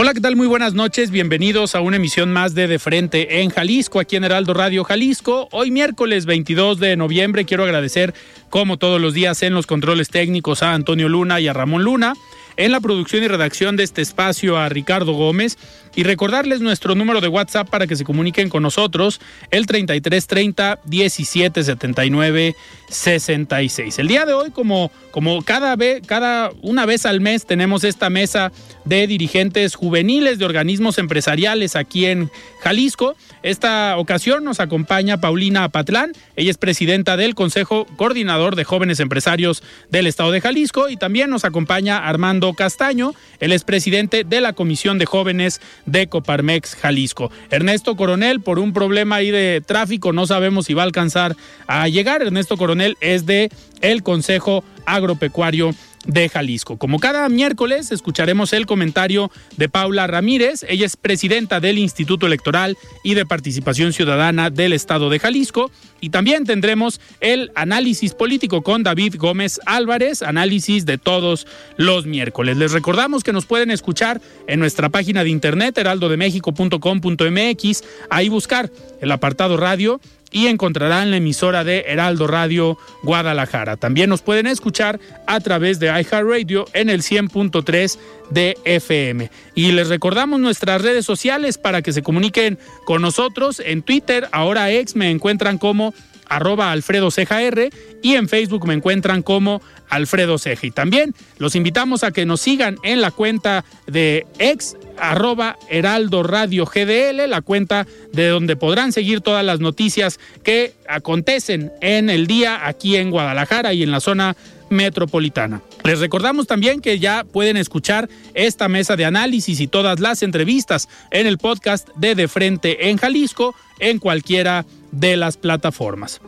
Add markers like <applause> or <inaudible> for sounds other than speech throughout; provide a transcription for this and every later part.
Hola, ¿qué tal? Muy buenas noches. Bienvenidos a una emisión más de De Frente en Jalisco, aquí en Heraldo Radio Jalisco. Hoy miércoles 22 de noviembre quiero agradecer, como todos los días, en los controles técnicos a Antonio Luna y a Ramón Luna. En la producción y redacción de este espacio a Ricardo Gómez y recordarles nuestro número de WhatsApp para que se comuniquen con nosotros, el 3330 1779 66. El día de hoy, como, como cada vez, cada una vez al mes, tenemos esta mesa de dirigentes juveniles de organismos empresariales aquí en Jalisco. Esta ocasión nos acompaña Paulina Patlán, ella es presidenta del Consejo Coordinador de Jóvenes Empresarios del Estado de Jalisco y también nos acompaña Armando Castaño, él es presidente de la Comisión de Jóvenes de Coparmex Jalisco. Ernesto Coronel, por un problema ahí de tráfico, no sabemos si va a alcanzar a llegar. Ernesto Coronel es de el Consejo Agropecuario de Jalisco. Como cada miércoles escucharemos el comentario de Paula Ramírez, ella es presidenta del Instituto Electoral y de Participación Ciudadana del Estado de Jalisco y también tendremos el análisis político con David Gómez Álvarez, análisis de todos los miércoles. Les recordamos que nos pueden escuchar en nuestra página de internet heraldodemexico.com.mx, ahí buscar el apartado radio y encontrarán la emisora de Heraldo Radio Guadalajara. También nos pueden escuchar a través de iHeartRadio en el 100.3 de FM. Y les recordamos nuestras redes sociales para que se comuniquen con nosotros. En Twitter, ahora ex, me encuentran como arroba Alfredo Ceja y en Facebook me encuentran como Alfredo Ceja. Y también los invitamos a que nos sigan en la cuenta de ex arroba Heraldo Radio GDL, la cuenta de donde podrán seguir todas las noticias que acontecen en el día aquí en Guadalajara y en la zona metropolitana. Les recordamos también que ya pueden escuchar esta mesa de análisis y todas las entrevistas en el podcast de De Frente en Jalisco en cualquiera las plataformas.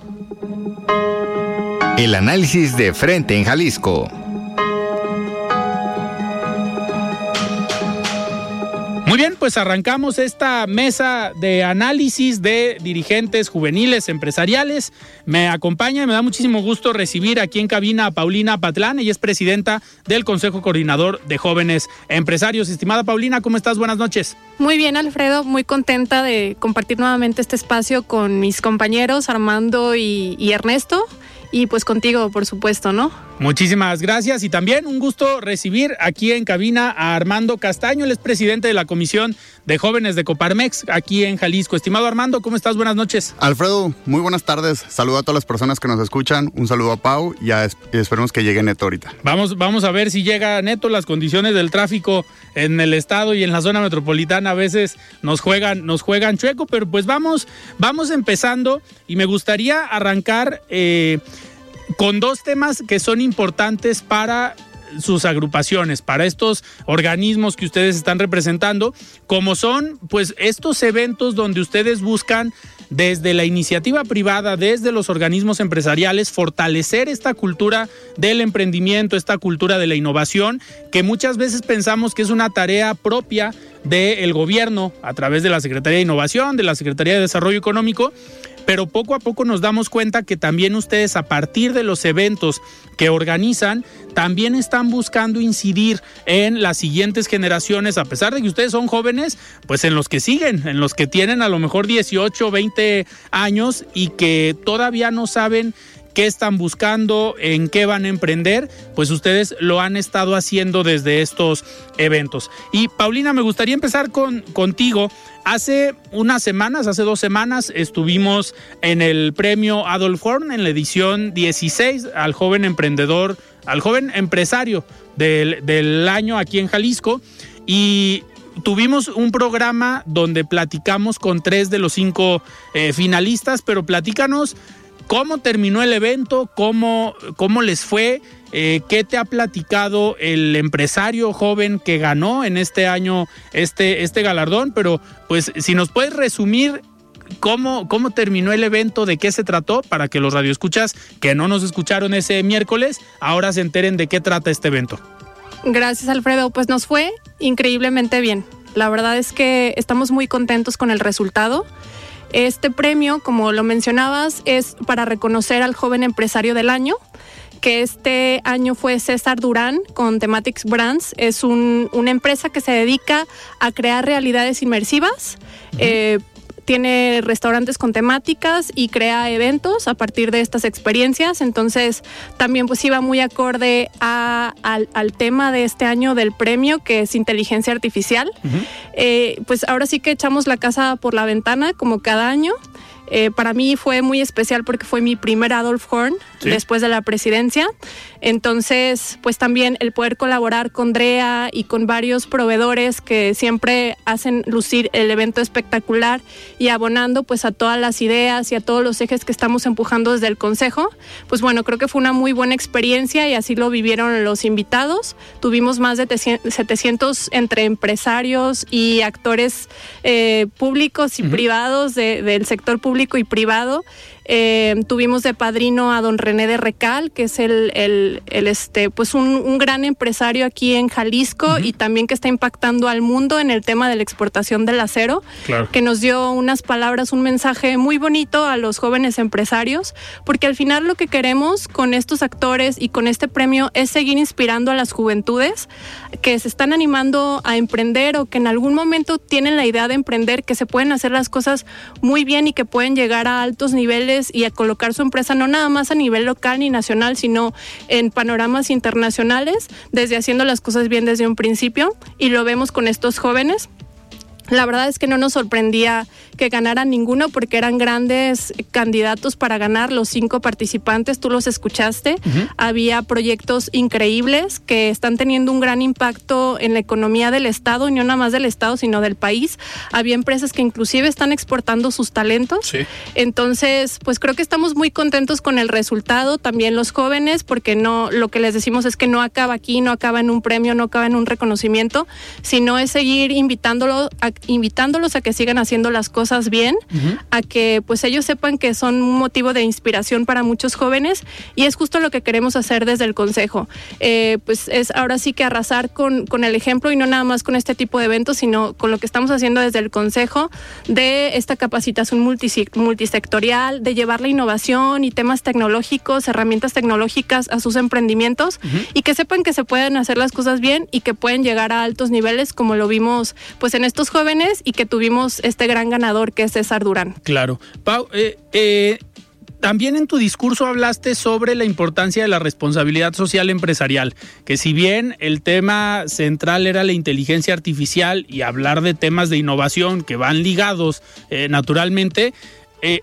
El análisis de Frente en Jalisco. Bien, pues arrancamos esta mesa de análisis de dirigentes juveniles empresariales. Me acompaña y me da muchísimo gusto recibir aquí en cabina a Paulina Patlán. Ella es presidenta del Consejo Coordinador de Jóvenes Empresarios. Estimada Paulina, ¿cómo estás? Buenas noches. Muy bien, Alfredo. Muy contenta de compartir nuevamente este espacio con mis compañeros Armando y, y Ernesto y pues contigo, por supuesto, ¿no? Muchísimas gracias y también un gusto recibir aquí en cabina a Armando Castaño, el es presidente de la Comisión de Jóvenes de Coparmex aquí en Jalisco. Estimado Armando, ¿cómo estás? Buenas noches. Alfredo, muy buenas tardes. Saludo a todas las personas que nos escuchan. Un saludo a Pau y, esperemos que llegue Neto ahorita. Vamos, vamos a ver si llega Neto. Las condiciones del tráfico en el estado y en la zona metropolitana a veces nos juegan, nos juegan chueco, pero pues vamos, vamos empezando y me gustaría arrancar. Eh, con dos temas que son importantes para sus agrupaciones, para estos organismos que ustedes están representando, como son pues estos eventos donde ustedes buscan desde la iniciativa privada, desde los organismos empresariales, fortalecer esta cultura del emprendimiento, esta cultura de la innovación, que muchas veces pensamos que es una tarea propia del gobierno a través de la Secretaría de Innovación, de la Secretaría de Desarrollo Económico, pero poco a poco nos damos cuenta que también ustedes a partir de los eventos que organizan, también están buscando incidir en las siguientes generaciones, a pesar de que ustedes son jóvenes, pues en los que siguen, en los que tienen a lo mejor 18, 20 años y que todavía no saben qué están buscando, en qué van a emprender, pues ustedes lo han estado haciendo desde estos eventos. Y Paulina, me gustaría empezar con, contigo. Hace unas semanas, hace dos semanas, estuvimos en el premio Adolf Horn en la edición 16 al joven emprendedor, al joven empresario del, del año aquí en Jalisco. Y tuvimos un programa donde platicamos con tres de los cinco eh, finalistas, pero platícanos cómo terminó el evento, cómo, cómo les fue, eh, qué te ha platicado el empresario joven que ganó en este año este, este galardón, pero pues si nos puedes resumir cómo, cómo terminó el evento, de qué se trató, para que los radioescuchas que no nos escucharon ese miércoles, ahora se enteren de qué trata este evento. Gracias, Alfredo. Pues nos fue increíblemente bien. La verdad es que estamos muy contentos con el resultado. Este premio, como lo mencionabas, es para reconocer al joven empresario del año, que este año fue César Durán con Thematics Brands. Es una empresa que se dedica a crear realidades inmersivas. eh, tiene restaurantes con temáticas y crea eventos a partir de estas experiencias. Entonces, también pues iba muy acorde a, al, al, tema de este año del premio, que es inteligencia artificial. Uh -huh. eh, pues ahora sí que echamos la casa por la ventana, como cada año. Eh, para mí fue muy especial porque fue mi primer Adolf Horn sí. después de la presidencia. Entonces, pues también el poder colaborar con DREA y con varios proveedores que siempre hacen lucir el evento espectacular y abonando pues a todas las ideas y a todos los ejes que estamos empujando desde el Consejo, pues bueno, creo que fue una muy buena experiencia y así lo vivieron los invitados. Tuvimos más de 700 entre empresarios y actores eh, públicos y uh -huh. privados de, del sector público y privado. Eh, tuvimos de padrino a don René de Recal, que es el, el, el este, pues un, un, gran empresario aquí en Jalisco uh -huh. y también que está impactando al mundo en el tema de la exportación del acero, claro. que nos dio unas palabras, un mensaje muy bonito a los jóvenes empresarios, porque al final lo que queremos con estos actores y con este premio es seguir inspirando a las juventudes que se están animando a emprender o que en algún momento tienen la idea de emprender, que se pueden hacer las cosas muy bien y que pueden llegar a altos niveles y a colocar su empresa no nada más a nivel local ni nacional, sino en panoramas internacionales, desde haciendo las cosas bien desde un principio. Y lo vemos con estos jóvenes. La verdad es que no nos sorprendía que ganaran ninguno porque eran grandes candidatos para ganar los cinco participantes, tú los escuchaste. Uh -huh. Había proyectos increíbles que están teniendo un gran impacto en la economía del Estado, y no nada más del Estado, sino del país. Había empresas que inclusive están exportando sus talentos. Sí. Entonces, pues creo que estamos muy contentos con el resultado, también los jóvenes, porque no lo que les decimos es que no acaba aquí, no acaba en un premio, no acaba en un reconocimiento, sino es seguir invitándolo a invitándolos a que sigan haciendo las cosas bien, uh -huh. a que pues ellos sepan que son un motivo de inspiración para muchos jóvenes y es justo lo que queremos hacer desde el Consejo. Eh, pues es ahora sí que arrasar con, con el ejemplo y no nada más con este tipo de eventos, sino con lo que estamos haciendo desde el Consejo de esta capacitación multisectorial, de llevar la innovación y temas tecnológicos, herramientas tecnológicas a sus emprendimientos uh -huh. y que sepan que se pueden hacer las cosas bien y que pueden llegar a altos niveles como lo vimos pues en estos jóvenes y que tuvimos este gran ganador que es César Durán. Claro. Pau, eh, eh, también en tu discurso hablaste sobre la importancia de la responsabilidad social empresarial, que si bien el tema central era la inteligencia artificial y hablar de temas de innovación que van ligados eh, naturalmente,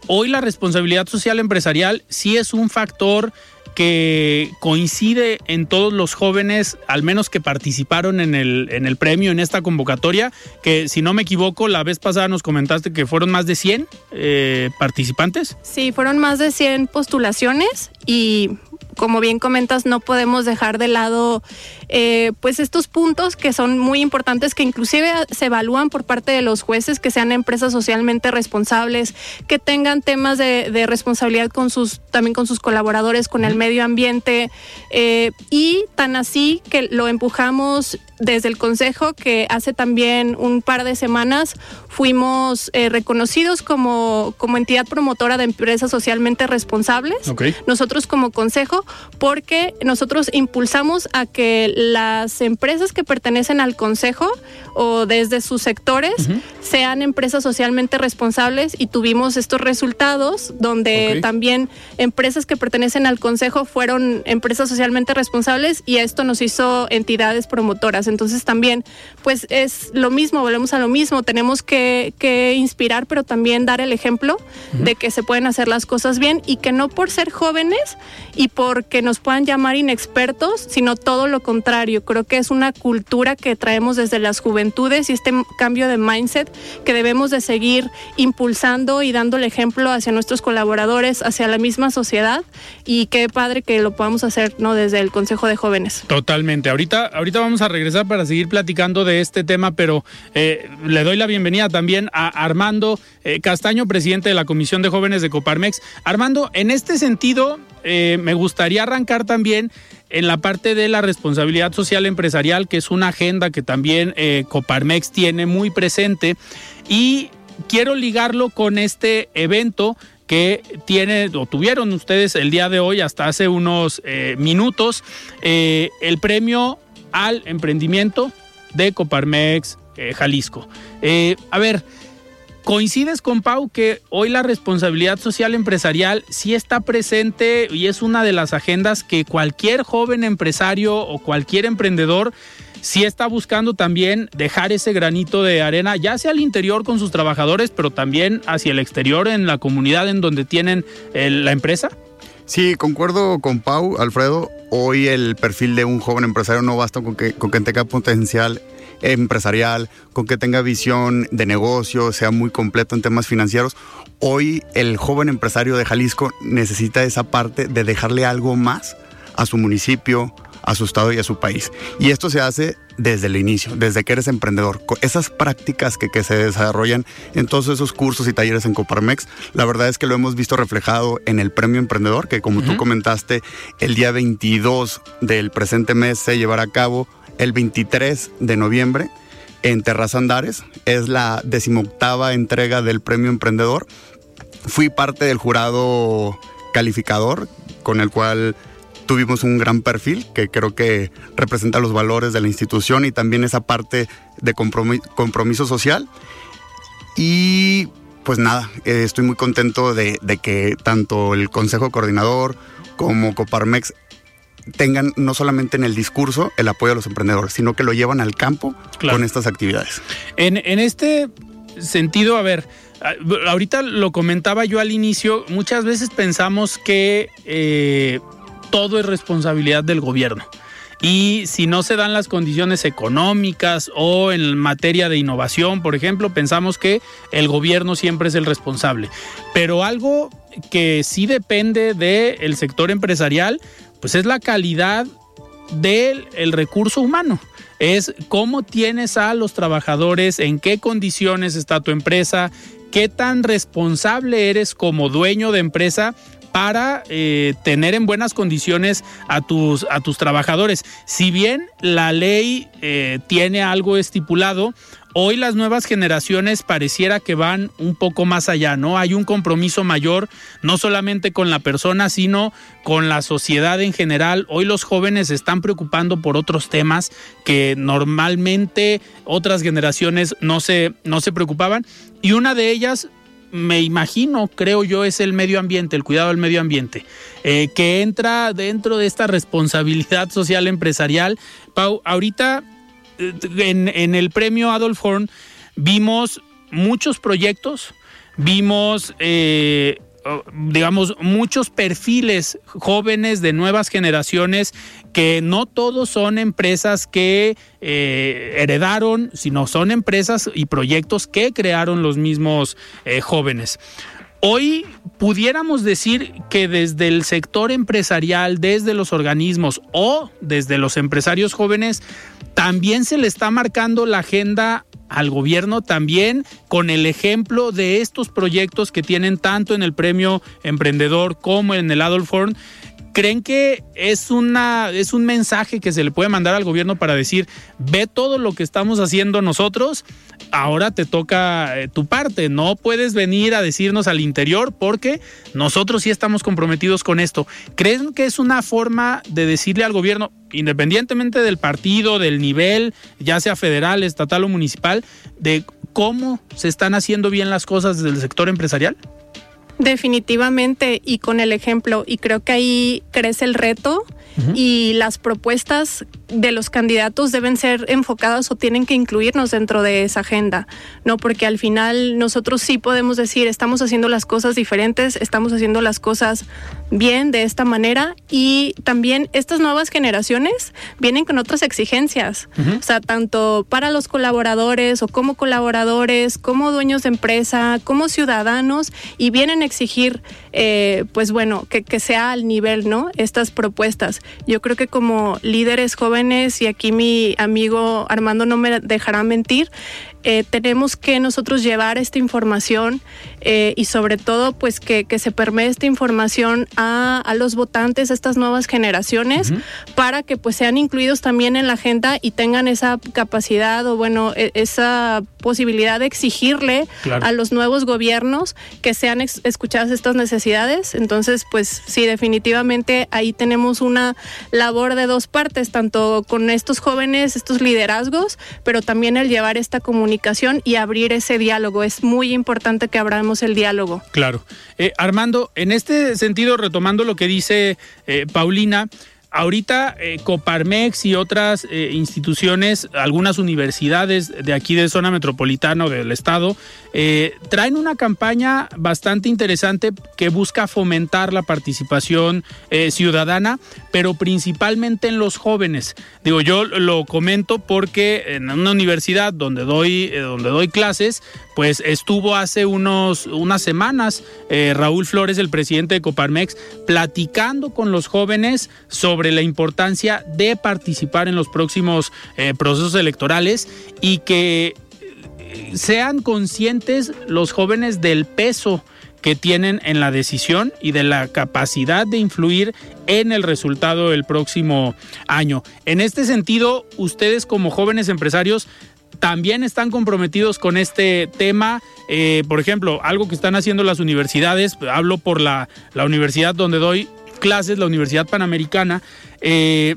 hoy la responsabilidad social empresarial sí es un factor que coincide en todos los jóvenes, al menos que participaron en el, en el premio, en esta convocatoria, que si no me equivoco, la vez pasada nos comentaste que fueron más de 100 eh, participantes. Sí, fueron más de 100 postulaciones y como bien comentas, no podemos dejar de lado eh, pues estos puntos que son muy importantes, que inclusive se evalúan por parte de los jueces, que sean empresas socialmente responsables, que tengan temas de, de responsabilidad con sus, también con sus colaboradores, con el medio ambiente, eh, y tan así que lo empujamos desde el Consejo, que hace también un par de semanas fuimos eh, reconocidos como, como entidad promotora de empresas socialmente responsables. Okay. Nosotros como Consejo, porque nosotros impulsamos a que las empresas que pertenecen al consejo o desde sus sectores sean empresas socialmente responsables y tuvimos estos resultados donde también empresas que pertenecen al consejo fueron empresas socialmente responsables y esto nos hizo entidades promotoras. Entonces también pues es lo mismo, volvemos a lo mismo, tenemos que, inspirar pero también dar el ejemplo de que se pueden hacer las cosas bien y que no por ser jóvenes y porque nos puedan llamar inexpertos, sino todo lo contrario. Creo que es una cultura que traemos desde las juventudes y este cambio de mindset que debemos de seguir impulsando y dando el ejemplo hacia nuestros colaboradores, hacia la misma sociedad y qué padre que lo podamos hacer no desde el Consejo de Jóvenes. Totalmente. Ahorita, ahorita vamos a regresar para seguir platicando de este tema, pero eh, le doy la bienvenida también a Armando eh, Castaño, presidente de la Comisión de Jóvenes de Coparmex. Armando, en este sentido, eh, me gustaría arrancar también en la parte de la responsabilidad social empresarial, que es una agenda que también eh, Coparmex tiene muy presente. Y quiero ligarlo con este evento que tiene o tuvieron ustedes el día de hoy hasta hace unos eh, minutos eh, el premio al emprendimiento de Coparmex Jalisco. a ver, ¿Coincides con Pau que hoy la responsabilidad social empresarial sí está presente y es una de las agendas que cualquier joven empresario o cualquier emprendedor sí está buscando también dejar ese granito de arena, ya sea al interior con sus trabajadores, pero también hacia el exterior en la comunidad en donde tienen eh, la empresa? Sí, concuerdo con Pau, Alfredo. Hoy el perfil de un joven empresario no basta con que, con que tenga potencial empresarial, con que tenga visión de negocio, sea muy completo en temas financieros. Hoy el joven empresario de Jalisco necesita esa parte de dejarle algo más a su municipio, a su estado y a su país. Y esto se hace desde el inicio, desde que eres emprendedor. Esas prácticas que, se desarrollan en todos esos cursos y talleres en Coparmex, la verdad es que lo hemos visto reflejado en el premio emprendedor, que como tú comentaste, el día 22 del presente mes se llevará a cabo el 23 de noviembre en Terraza Andares. Es la decimoctava entrega del Premio Emprendedor. Fui parte del jurado calificador con el cual tuvimos un gran perfil que creo que representa los valores de la institución y también esa parte de compromiso, social. Y pues nada, eh, estoy muy contento de, de que tanto el Consejo Coordinador como Coparmex tengan no solamente en el discurso el apoyo a los emprendedores, sino que lo llevan al campo con estas actividades. En, este sentido, a ver, ahorita lo comentaba yo al inicio, muchas veces pensamos que eh, todo es responsabilidad del gobierno. Y si no se dan las condiciones económicas o en materia de innovación, por ejemplo, pensamos que el gobierno siempre es el responsable. Pero algo que sí depende del sector empresarial pues es la calidad del recurso humano. Es cómo tienes a los trabajadores, en qué condiciones está tu empresa, qué tan responsable eres como dueño de empresa para eh, tener en buenas condiciones a tus, a tus trabajadores. Si bien la ley eh, tiene algo estipulado, Hoy las nuevas generaciones pareciera que van un poco más allá, ¿no? Hay un compromiso mayor, no solamente con la persona, sino con la sociedad en general. Hoy los jóvenes se están preocupando por otros temas que normalmente otras generaciones no se, no se preocupaban. Y una de ellas me imagino, creo yo, es el medio ambiente, el cuidado del medio ambiente, eh, que entra dentro de esta responsabilidad social empresarial. Pau, ahorita en, el premio Adolf Horn vimos muchos proyectos, vimos, eh, digamos, muchos perfiles jóvenes de nuevas generaciones que no todos son empresas que eh, heredaron, sino son empresas y proyectos que crearon los mismos eh, jóvenes. Hoy pudiéramos decir que desde el sector empresarial, desde los organismos o desde los empresarios jóvenes, también se le está marcando la agenda al gobierno también con el ejemplo de estos proyectos que tienen tanto en el premio emprendedor como en el Adolf Horn ¿Creen que es, una, es un mensaje que se le puede mandar al gobierno para decir, ve todo lo que estamos haciendo nosotros, ahora te toca eh, tu parte, no puedes venir a decirnos al interior porque nosotros sí estamos comprometidos con esto. ¿Creen que es una forma de decirle al gobierno, independientemente del partido, del nivel, ya sea federal, estatal o municipal, de cómo se están haciendo bien las cosas desde el sector empresarial? Definitivamente y con el ejemplo y creo que ahí crece el reto y las propuestas de los candidatos deben ser enfocadas o tienen que incluirnos dentro de esa agenda, ¿no? Porque al final nosotros sí podemos decir, estamos haciendo las cosas diferentes, estamos haciendo las cosas bien de esta manera y también estas nuevas generaciones vienen con otras exigencias, o sea, tanto para los colaboradores o como colaboradores, como dueños de empresa, como ciudadanos y vienen exigir, eh, pues bueno, que, que sea al nivel, ¿no? Estas propuestas. Yo creo que como líderes jóvenes, y aquí mi amigo Armando no me dejará mentir, eh, tenemos que nosotros llevar esta información eh, y sobre todo pues que, se permee esta información a, los votantes, a estas nuevas generaciones, para que pues sean incluidos también en la agenda y tengan esa capacidad o bueno, e, esa posibilidad de exigirle a los nuevos gobiernos que sean escuchadas estas necesidades. Entonces pues sí, definitivamente ahí tenemos una labor de dos partes, tanto con estos jóvenes, estos liderazgos, pero también el llevar esta comunidad y abrir ese diálogo. Es muy importante que abramos el diálogo. Claro. Eh, Armando, en este sentido, retomando lo que dice eh, Paulina, Ahorita eh, Coparmex y otras instituciones, algunas universidades de aquí de zona metropolitana o del estado, eh, traen una campaña bastante interesante que busca fomentar la participación ciudadana, pero principalmente en los jóvenes. Digo, yo lo comento porque en una universidad donde doy, donde doy clases, pues estuvo hace unos, unas semanas Raúl Flores, el presidente de Coparmex, platicando con los jóvenes sobre la importancia de participar en los próximos eh, procesos electorales y que eh, sean conscientes los jóvenes del peso que tienen en la decisión y de la capacidad de influir en el resultado del próximo año. En este sentido, ustedes como jóvenes empresarios también están comprometidos con este tema. Eh, por ejemplo, algo que están haciendo las universidades, hablo por la, la universidad donde doy clases, la Universidad Panamericana. Eh,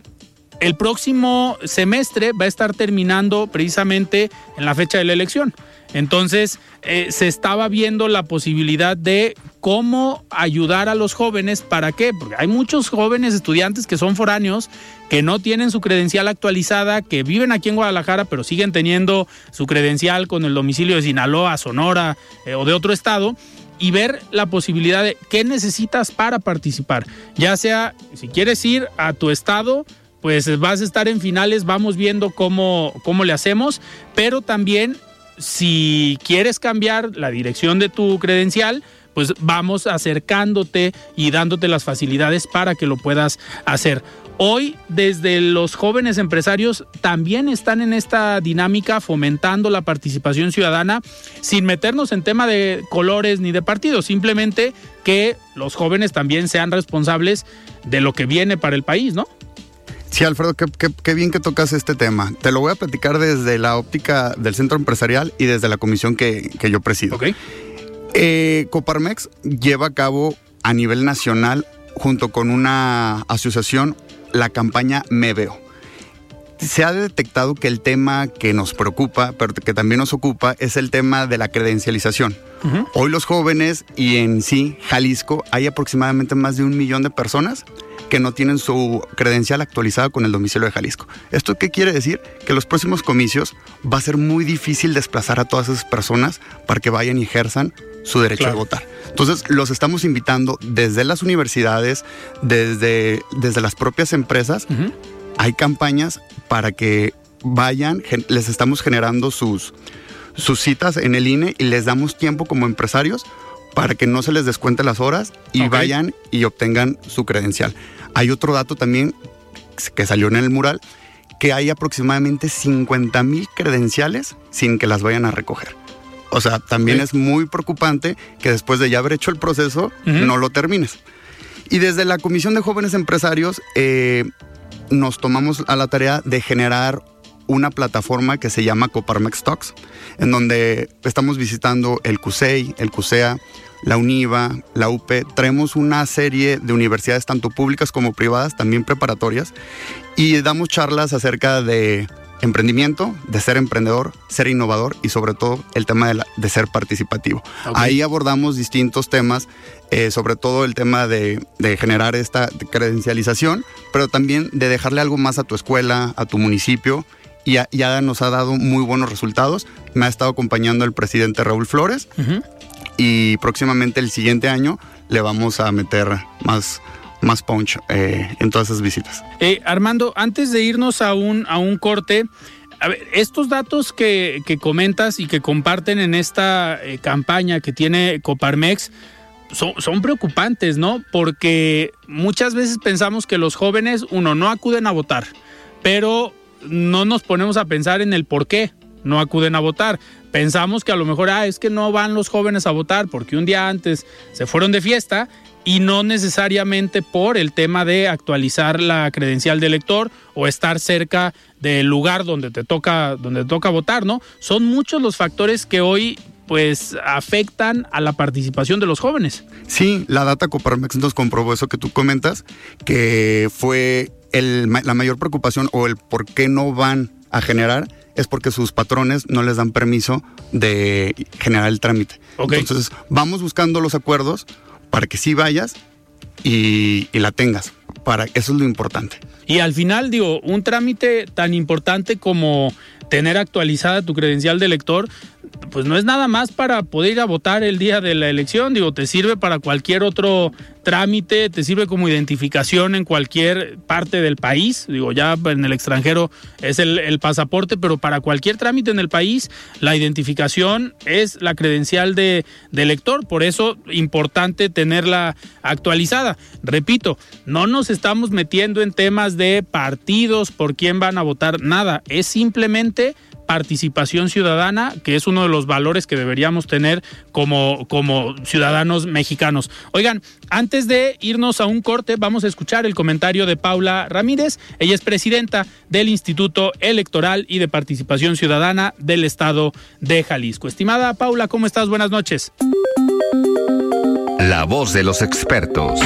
el próximo semestre va a estar terminando precisamente en la fecha de la elección. Entonces, eh, se estaba viendo la posibilidad de cómo ayudar a los jóvenes. ¿Para qué? Porque hay muchos jóvenes estudiantes que son foráneos, que no tienen su credencial actualizada, que viven aquí en Guadalajara, pero siguen teniendo su credencial con el domicilio de Sinaloa, Sonora eh, o de otro estado y ver la posibilidad de qué necesitas para participar. Ya sea, si quieres ir a tu estado, pues vas a estar en finales, vamos viendo cómo, cómo le hacemos, pero también si quieres cambiar la dirección de tu credencial, pues vamos acercándote y dándote las facilidades para que lo puedas hacer. Hoy, desde los jóvenes empresarios, también están en esta dinámica fomentando la participación ciudadana sin meternos en tema de colores ni de partidos, simplemente que los jóvenes también sean responsables de lo que viene para el país, ¿no? Sí, Alfredo, qué, bien que tocas este tema. Te lo voy a platicar desde la óptica del centro empresarial y desde la comisión que, yo presido. Ok. Eh, Coparmex lleva a cabo a nivel nacional, junto con una asociación, la campaña Me Veo. Se ha detectado que el tema que nos preocupa, pero que también nos ocupa, es el tema de la credencialización. Hoy los jóvenes y en sí, Jalisco, hay aproximadamente más de un millón de personas que no tienen su credencial actualizada con el domicilio de Jalisco. ¿Esto qué quiere decir? Que los próximos comicios va a ser muy difícil desplazar a todas esas personas para que vayan y ejerzan su derecho a votar. Entonces, los estamos invitando desde las universidades, desde, desde las propias empresas. Hay campañas para que vayan, les estamos generando sus, sus citas en el INE y les damos tiempo como empresarios para que no se les descuente las horas y vayan y obtengan su credencial. Hay otro dato también que salió en el mural, que hay aproximadamente 50 mil credenciales sin que las vayan a recoger. O sea, también es muy preocupante que después de ya haber hecho el proceso, no lo termines. Y desde la Comisión de Jóvenes Empresarios eh, nos tomamos a la tarea de generar una plataforma que se llama Coparmex Talks, en donde estamos visitando el CUSEI, el CUSEA, la UNIVA, la UP. Traemos una serie de universidades, tanto públicas como privadas, también preparatorias, y damos charlas acerca de emprendimiento, de ser emprendedor, ser innovador y sobre todo el tema de, ser participativo. Ahí abordamos distintos temas, eh, sobre todo el tema de, generar esta credencialización, pero también de dejarle algo más a tu escuela, a tu municipio. Y ya, nos ha dado muy buenos resultados. Me ha estado acompañando el presidente Raúl Flores y próximamente el siguiente año le vamos a meter más, más punch eh, en todas esas visitas. Eh, Armando, antes de irnos a un, a un corte, a ver, estos datos que, comentas y que comparten en esta eh, campaña que tiene Coparmex son, son, preocupantes, ¿no? Porque muchas veces pensamos que los jóvenes, uno, no acuden a votar, pero no nos ponemos a pensar en el por qué no acuden a votar. Pensamos que a lo mejor, ah, es que no van los jóvenes a votar porque un día antes se fueron de fiesta y no necesariamente por el tema de actualizar la credencial de elector o estar cerca del lugar donde te toca donde toca votar, ¿no? Son muchos los factores que hoy pues afectan a la participación de los jóvenes. Sí, la data Coparmex nos comprobó eso que tú comentas, que fue la mayor preocupación o el por qué no van a generar es porque sus patrones no les dan permiso de generar el trámite. Entonces, vamos buscando los acuerdos para que sí vayas y, la tengas. Para, eso es lo importante. Y al final, digo, un trámite tan importante como tener actualizada tu credencial de elector, pues no es nada más para poder ir a votar el día de la elección, digo, te sirve para cualquier otro trámite, te sirve como identificación en cualquier parte del país, digo, ya en el extranjero es el, pasaporte, pero para cualquier trámite en el país, la identificación es la credencial de, de elector, por eso importante tenerla actualizada. Repito, no nos estamos metiendo en temas de partidos, por quién van a votar, nada, es simplemente participación ciudadana, que es uno de los valores que deberíamos tener como, como ciudadanos mexicanos. Oigan, antes de irnos a un corte, vamos a escuchar el comentario de Paula Ramírez. Ella es presidenta del Instituto Electoral y de Participación Ciudadana del Estado de Jalisco. Estimada Paula, ¿cómo estás? Buenas noches. La voz de los expertos.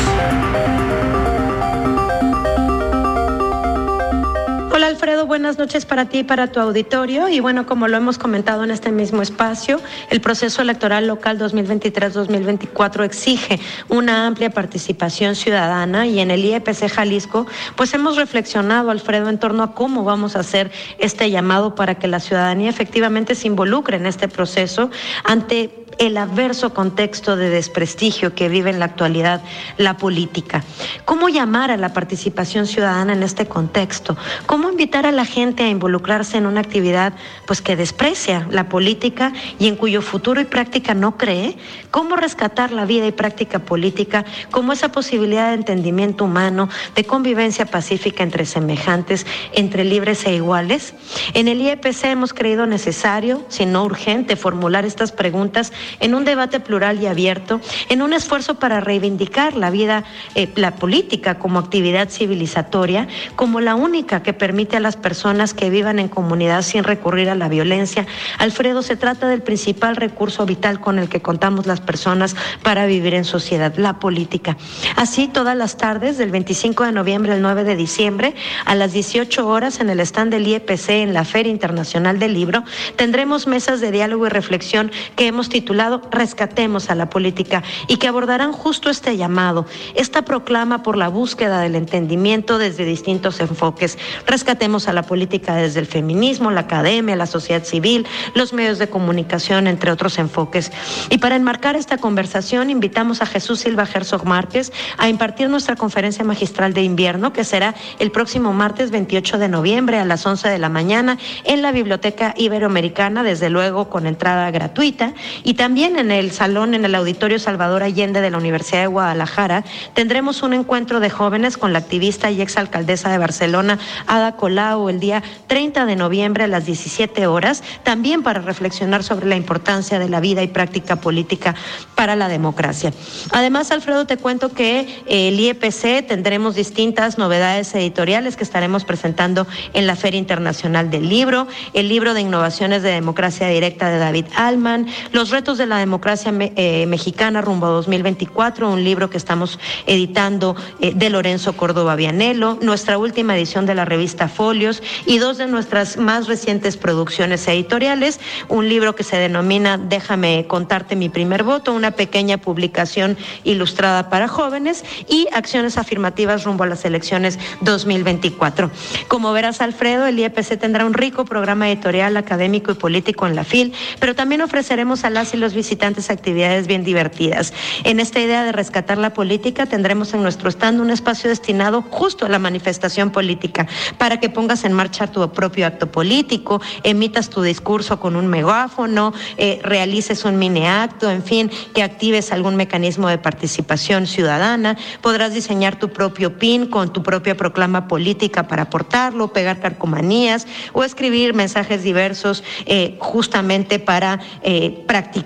Alfredo, buenas noches para ti y para tu auditorio. Y bueno, como lo hemos comentado en este mismo espacio, el proceso electoral local 2023-2024 exige una amplia participación ciudadana y en el IEPC Jalisco, pues hemos reflexionado, Alfredo, en torno a cómo vamos a hacer este llamado para que la ciudadanía efectivamente se involucre en este proceso ante el adverso contexto de desprestigio que vive en la actualidad la política. ¿Cómo llamar a la participación ciudadana en este contexto? ¿Cómo invitar a la gente a involucrarse en una actividad pues que desprecia la política y en cuyo futuro y práctica no cree? ¿Cómo rescatar la vida y práctica política como esa posibilidad de entendimiento humano, de convivencia pacífica entre semejantes, entre libres e iguales? En el IEPC hemos creído necesario, si no urgente, formular estas preguntas en un debate plural y abierto, en un esfuerzo para reivindicar la vida, eh, la política como actividad civilizatoria, como la única que permite a las personas que vivan en comunidad sin recurrir a la violencia. Alfredo, se trata del principal recurso vital con el que contamos las personas para vivir en sociedad, la política. Así, todas las tardes, del 25 de noviembre al 9 de diciembre, a las 18 horas en el stand del IEPC en la Feria Internacional del Libro, tendremos mesas de diálogo y reflexión que hemos titulado Rescatemos a la política y que abordarán justo este llamado, esta proclama por la búsqueda del entendimiento desde distintos enfoques. Rescatemos a la política desde el feminismo, la academia, la sociedad civil, los medios de comunicación, entre otros enfoques. Y para enmarcar esta conversación, invitamos a Jesús Silva Herzog Márquez a impartir nuestra conferencia magistral de invierno, que será el próximo martes 28 de noviembre a las 11 de la mañana en la Biblioteca Iberoamericana, desde luego con entrada gratuita. Y Y también en el salón, en el Auditorio Salvador Allende de la Universidad de Guadalajara, tendremos un encuentro de jóvenes con la activista y exalcaldesa de Barcelona, Ada Colau, el día 30 de noviembre a las 17 horas, también para reflexionar sobre la importancia de la vida y práctica política para la democracia. Además, Alfredo, te cuento que eh, el IEPC tendremos distintas novedades editoriales que estaremos presentando en la Feria Internacional del Libro, el libro de innovaciones de democracia directa de David Alman, los retos de la democracia eh, mexicana rumbo a 2024, un libro que estamos editando eh, de Lorenzo Córdoba Vianello, nuestra última edición de la revista Folios y dos de nuestras más recientes producciones editoriales, un libro que se denomina Déjame contarte mi primer voto, una pequeña publicación ilustrada para jóvenes y acciones afirmativas rumbo a las elecciones 2024. Como verás, Alfredo, el IEPC tendrá un rico programa editorial, académico y político en la FIL, pero también ofreceremos a las y los visitantes actividades bien divertidas. En esta idea de rescatar la política, tendremos en nuestro stand un espacio destinado justo a la manifestación política, para que pongas en marcha tu propio acto político, emitas tu discurso con un megáfono, eh, realices un mini acto, en fin, que actives algún mecanismo de participación ciudadana, podrás diseñar tu propio PIN con tu propia proclama política para aportarlo, pegar carcomanías o escribir mensajes diversos eh, justamente para eh, practicar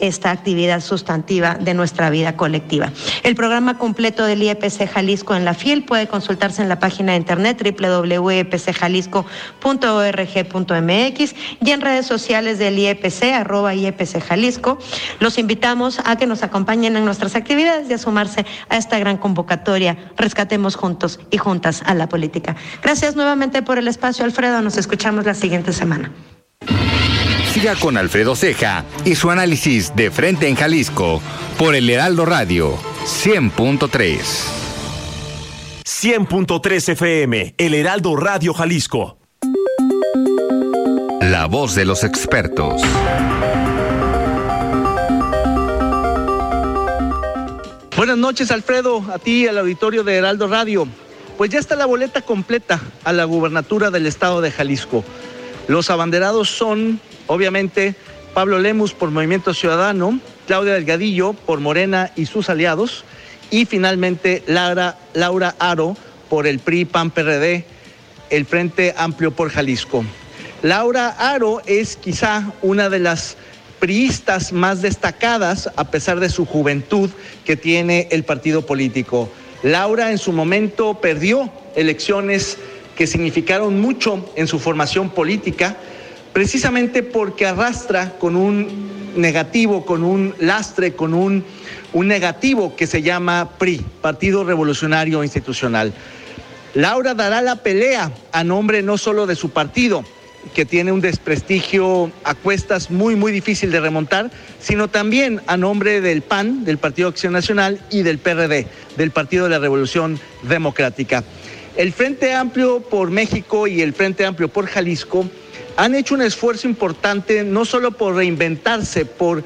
esta actividad sustantiva de nuestra vida colectiva. El programa completo del IEPC Jalisco en la FIEL puede consultarse en la página de internet www.epcjalisco.org.mx y en redes sociales del IEPC, arroba IEPC Jalisco. Los invitamos a que nos acompañen en nuestras actividades y a sumarse a esta gran convocatoria. Rescatemos juntos y juntas a la política. Gracias nuevamente por el espacio, Alfredo. Nos escuchamos la siguiente semana. Siga con Alfredo Ceja y su análisis de frente en Jalisco por el Heraldo Radio 100.3. 100.3 FM, el Heraldo Radio Jalisco. La voz de los expertos. Buenas noches, Alfredo, a ti, al auditorio de Heraldo Radio. Pues ya está la boleta completa a la gubernatura del estado de Jalisco. Los abanderados son, obviamente, Pablo Lemus por Movimiento Ciudadano, Claudia Delgadillo por Morena y sus aliados, y finalmente Laura, Laura Aro por el PRI PAN PRD, el Frente Amplio por Jalisco. Laura Aro es quizá una de las priistas más destacadas a pesar de su juventud que tiene el partido político. Laura en su momento perdió elecciones que significaron mucho en su formación política, precisamente porque arrastra con un negativo, con un lastre, con un, un negativo que se llama PRI, Partido Revolucionario Institucional. Laura dará la pelea a nombre no solo de su partido, que tiene un desprestigio a cuestas muy, muy difícil de remontar, sino también a nombre del PAN, del Partido Acción Nacional, y del PRD, del Partido de la Revolución Democrática. El Frente Amplio por México y el Frente Amplio por Jalisco han hecho un esfuerzo importante no solo por reinventarse, por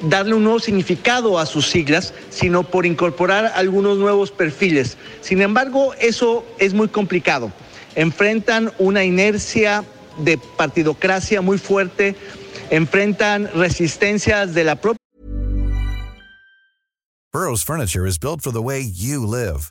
darle un nuevo significado a sus siglas, sino por incorporar algunos nuevos perfiles. Sin embargo, eso es muy complicado. Enfrentan una inercia de partidocracia muy fuerte, enfrentan resistencias de la propia. Burroughs Furniture is built for the way you live.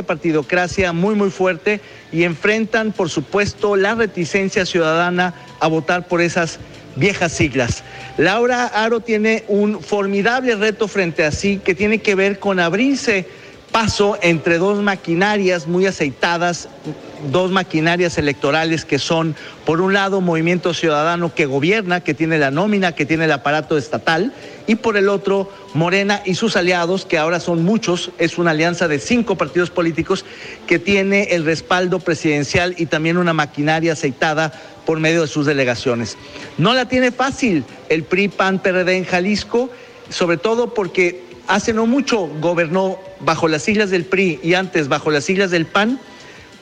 Partidocracia muy muy fuerte y enfrentan por supuesto la reticencia ciudadana a votar por esas viejas siglas. Laura Aro tiene un formidable reto frente a sí que tiene que ver con abrirse paso entre dos maquinarias muy aceitadas, dos maquinarias electorales que son, por un lado, Movimiento Ciudadano que gobierna, que tiene la nómina, que tiene el aparato estatal, y por el otro, Morena y sus aliados, que ahora son muchos, es una alianza de cinco partidos políticos que tiene el respaldo presidencial y también una maquinaria aceitada por medio de sus delegaciones. No la tiene fácil el PRI, PAN, PRD en Jalisco, sobre todo porque hace no mucho gobernó bajo las siglas del PRI y antes bajo las siglas del PAN,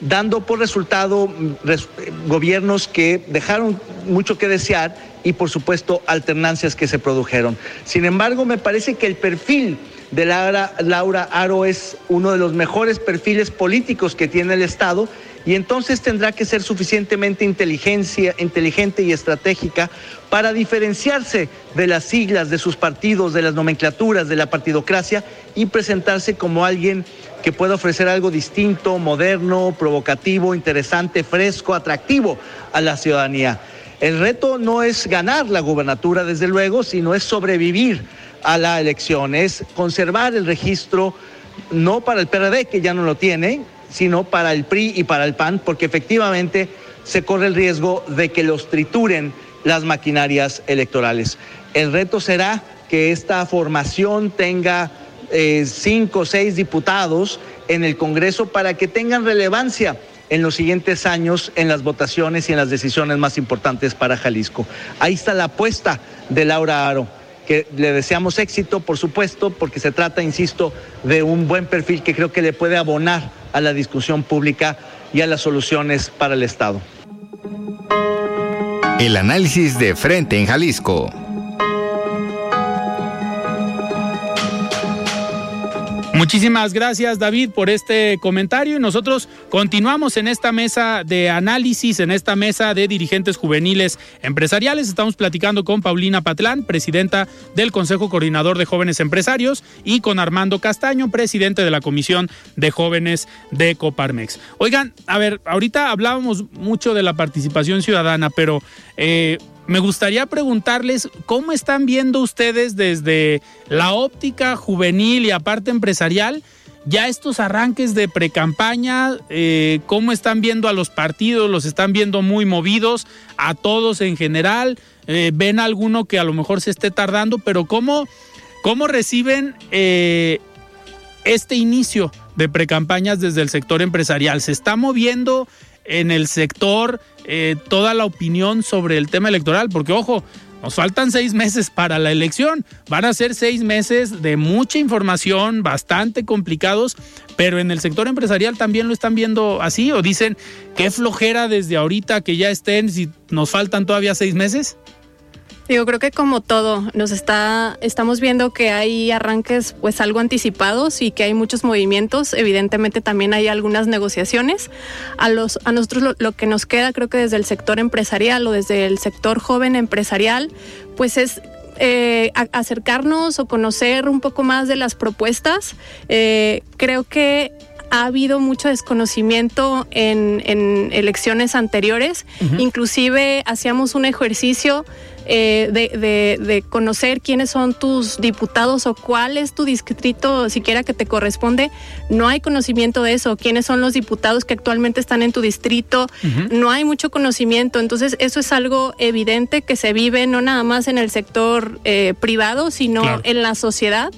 dando por resultado mm, gobiernos que dejaron mucho que desear y por supuesto alternancias que se produjeron. Sin embargo, me parece que el perfil de Laura, Laura Aro es uno de los mejores perfiles políticos que tiene el Estado y entonces tendrá que ser suficientemente inteligencia, inteligente y estratégica para diferenciarse de las siglas de sus partidos, de las nomenclaturas, de la partidocracia y presentarse como alguien que pueda ofrecer algo distinto, moderno, provocativo, interesante, fresco, atractivo a la ciudadanía. El reto no es ganar la gubernatura, desde luego, sino es sobrevivir a la elección, es conservar el registro, no para el PRD, que ya no lo tiene, sino para el PRI y para el PAN, porque efectivamente se corre el riesgo de que los trituren las maquinarias electorales. El reto será que esta formación tenga eh, cinco o seis diputados en el Congreso para que tengan relevancia en los siguientes años en las votaciones y en las decisiones más importantes para Jalisco. Ahí está la apuesta de Laura Aro, que le deseamos éxito, por supuesto, porque se trata, insisto, de un buen perfil que creo que le puede abonar a la discusión pública y a las soluciones para el Estado. El análisis de frente en Jalisco. Muchísimas gracias David por este comentario y nosotros continuamos en esta mesa de análisis, en esta mesa de dirigentes juveniles empresariales. Estamos platicando con Paulina Patlán, presidenta del Consejo Coordinador de Jóvenes Empresarios, y con Armando Castaño, presidente de la Comisión de Jóvenes de Coparmex. Oigan, a ver, ahorita hablábamos mucho de la participación ciudadana, pero... Eh, me gustaría preguntarles cómo están viendo ustedes desde la óptica juvenil y aparte empresarial ya estos arranques de precampaña, eh, cómo están viendo a los partidos, los están viendo muy movidos, a todos en general, eh, ven alguno que a lo mejor se esté tardando, pero cómo, cómo reciben eh, este inicio de precampañas desde el sector empresarial. ¿Se está moviendo en el sector eh, toda la opinión sobre el tema electoral, porque ojo, nos faltan seis meses para la elección. Van a ser seis meses de mucha información, bastante complicados, pero en el sector empresarial también lo están viendo así o dicen qué flojera desde ahorita que ya estén si nos faltan todavía seis meses. Yo creo que como todo, nos está, estamos viendo que hay arranques pues algo anticipados y que hay muchos movimientos. Evidentemente también hay algunas negociaciones. A, los, a nosotros lo, que nos queda, creo que desde el sector empresarial o desde el sector joven empresarial, pues es eh, acercarnos o conocer un poco más de las propuestas. Eh, creo que ha habido mucho desconocimiento en, elecciones anteriores. Inclusive hacíamos un ejercicio eh, de, conocer quiénes son tus diputados o cuál es tu distrito siquiera que te corresponde. No hay conocimiento de eso. ¿Quiénes son los diputados que actualmente están en tu distrito? No hay mucho conocimiento. Entonces, eso es algo evidente que se vive no nada más en el sector eh, privado, sino en la sociedad.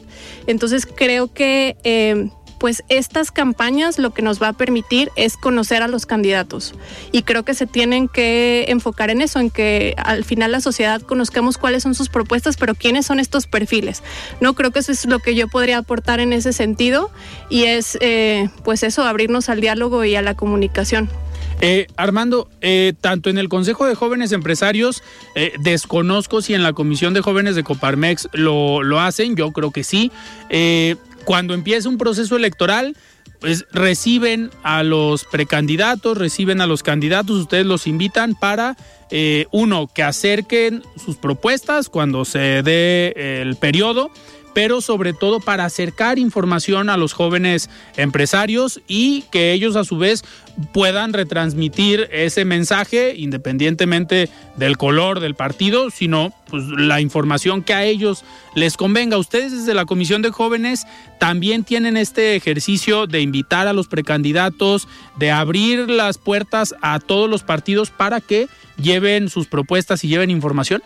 Entonces, creo que... Eh, pues estas campañas lo que nos va a permitir es conocer a los candidatos. Y creo que se tienen que enfocar en eso, en que al final la sociedad conozcamos cuáles son sus propuestas, pero quiénes son estos perfiles. No creo que eso es lo que yo podría aportar en ese sentido y es eh, pues eso, abrirnos al diálogo y a la comunicación. Eh, Armando, eh, tanto en el Consejo de Jóvenes Empresarios, desconozco si en la Comisión de Jóvenes de Coparmex lo, lo hacen, yo creo que sí cuando empieza un proceso electoral, pues reciben a los precandidatos, reciben a los candidatos, ustedes los invitan para eh, uno, que acerquen sus propuestas cuando se dé el periodo pero sobre todo para acercar información a los jóvenes empresarios y que ellos a su vez puedan retransmitir ese mensaje independientemente del color del partido, sino pues la información que a ellos les convenga. Ustedes desde la Comisión de Jóvenes también tienen este ejercicio de invitar a los precandidatos, de abrir las puertas a todos los partidos para que lleven sus propuestas y lleven información.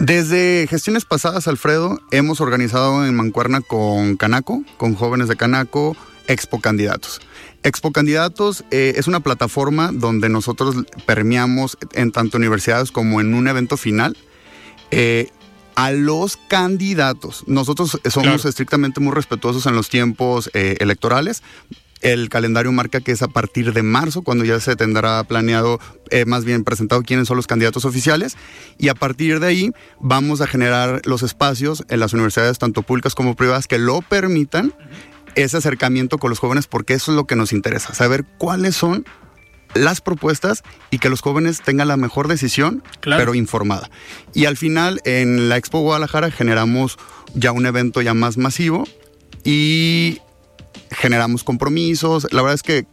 Desde gestiones pasadas, Alfredo, hemos organizado en Mancuerna con Canaco, con jóvenes de Canaco, Expo Candidatos. Expo Candidatos eh, es una plataforma donde nosotros premiamos en tanto universidades como en un evento final eh, a los candidatos. Nosotros somos estrictamente muy respetuosos en los tiempos eh, electorales. El calendario marca que es a partir de marzo, cuando ya se tendrá planeado, eh, más bien presentado quiénes son los candidatos oficiales. Y a partir de ahí vamos a generar los espacios en las universidades, tanto públicas como privadas, que lo permitan ese acercamiento con los jóvenes, porque eso es lo que nos interesa, saber cuáles son las propuestas y que los jóvenes tengan la mejor decisión, pero informada. Y al final, en la Expo Guadalajara generamos ya un evento ya más masivo y generamos compromisos. La verdad es que,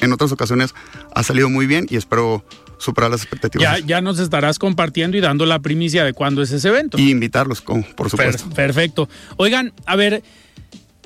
en otras ocasiones ha salido muy bien y espero superar las expectativas. Ya, ya nos estarás compartiendo y dando la primicia de cuándo es ese evento. Y invitarlos, por supuesto. perfecto. Oigan, a ver,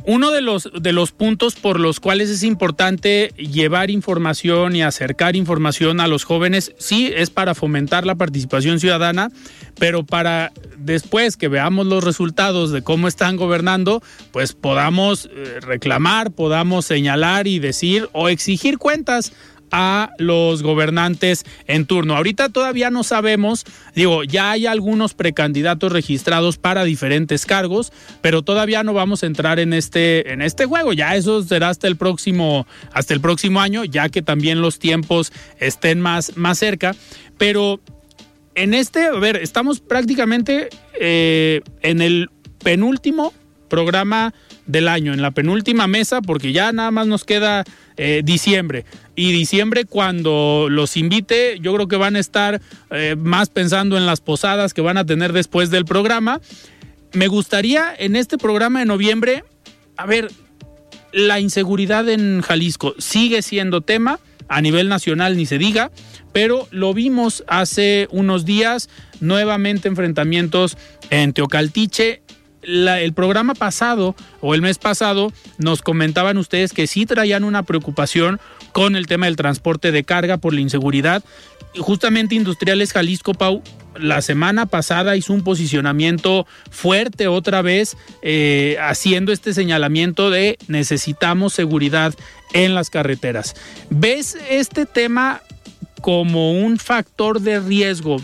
uno de los, de los puntos por los cuales es importante llevar información y acercar información a los jóvenes, sí, es para fomentar la participación ciudadana, pero para después que veamos los resultados de cómo están gobernando, pues podamos eh, reclamar, podamos señalar y decir o exigir cuentas a los gobernantes en turno. Ahorita todavía no sabemos, digo, ya hay algunos precandidatos registrados para diferentes cargos, pero todavía no vamos a entrar en este en este juego. Ya eso será hasta el próximo hasta el próximo año, ya que también los tiempos estén más más cerca, pero en este, a ver, estamos prácticamente eh, en el penúltimo programa del año, en la penúltima mesa, porque ya nada más nos queda eh, diciembre. Y diciembre cuando los invite, yo creo que van a estar eh, más pensando en las posadas que van a tener después del programa. Me gustaría en este programa de noviembre, a ver, la inseguridad en Jalisco sigue siendo tema, a nivel nacional ni se diga, pero lo vimos hace unos días, nuevamente enfrentamientos en Teocaltiche, el programa pasado o el mes pasado nos comentaban ustedes que sí traían una preocupación con el tema del transporte de carga por la inseguridad. Justamente Industriales Jalisco Pau la semana pasada hizo un posicionamiento fuerte otra vez eh, haciendo este señalamiento de necesitamos seguridad en las carreteras. ¿Ves este tema como un factor de riesgo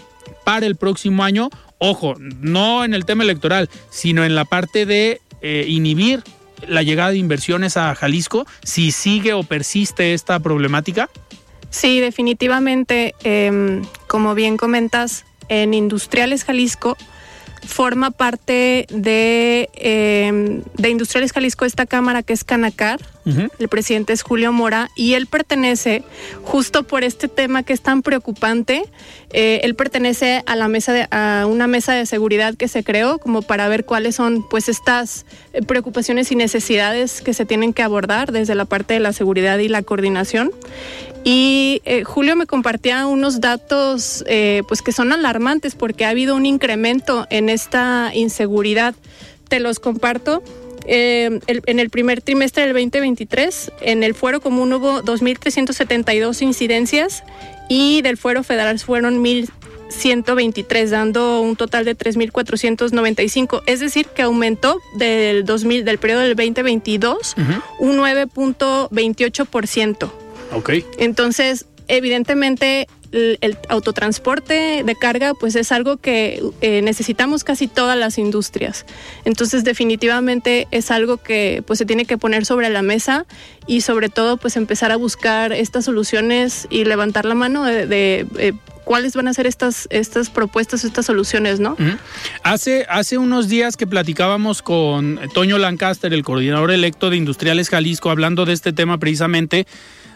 para el próximo año ojo, no en el tema electoral, sino en la parte de eh, inhibir la llegada de inversiones a Jalisco, si sigue o persiste esta problemática? Sí, definitivamente, em, como bien comentas, en Industriales Jalisco forma parte de, em, de Industriales Jalisco esta cámara que es Canacar, el presidente es Julio Mora y él pertenece, justo por este tema que es tan preocupante, eh, él pertenece a la mesa de, a una mesa de seguridad que se creó como para ver cuáles son pues estas eh, preocupaciones y necesidades que se tienen que abordar desde la parte de la seguridad y la coordinación. Y eh, Julio me compartía unos datos pues que son alarmantes porque ha habido un incremento en esta inseguridad. Te los comparto. Eh, en el primer trimestre del 2023, en el fuero común hubo 2.372 incidencias y del fuero federal fueron 1.123, dando un total de 3.495. Es decir, que aumentó del, 2000, del periodo del 2022 un 9.28%. Ok. Entonces, evidentemente el, autotransporte de carga pues es algo que eh, necesitamos casi todas las industrias. Entonces definitivamente es algo que pues se tiene que poner sobre la mesa y sobre todo pues empezar a buscar estas soluciones y levantar la mano de, eh, cuáles van a ser estas, estas propuestas, estas soluciones, ¿no? Hace, hace unos días que platicábamos con Toño Lancaster, el coordinador electo de Industriales Jalisco, hablando de este tema precisamente,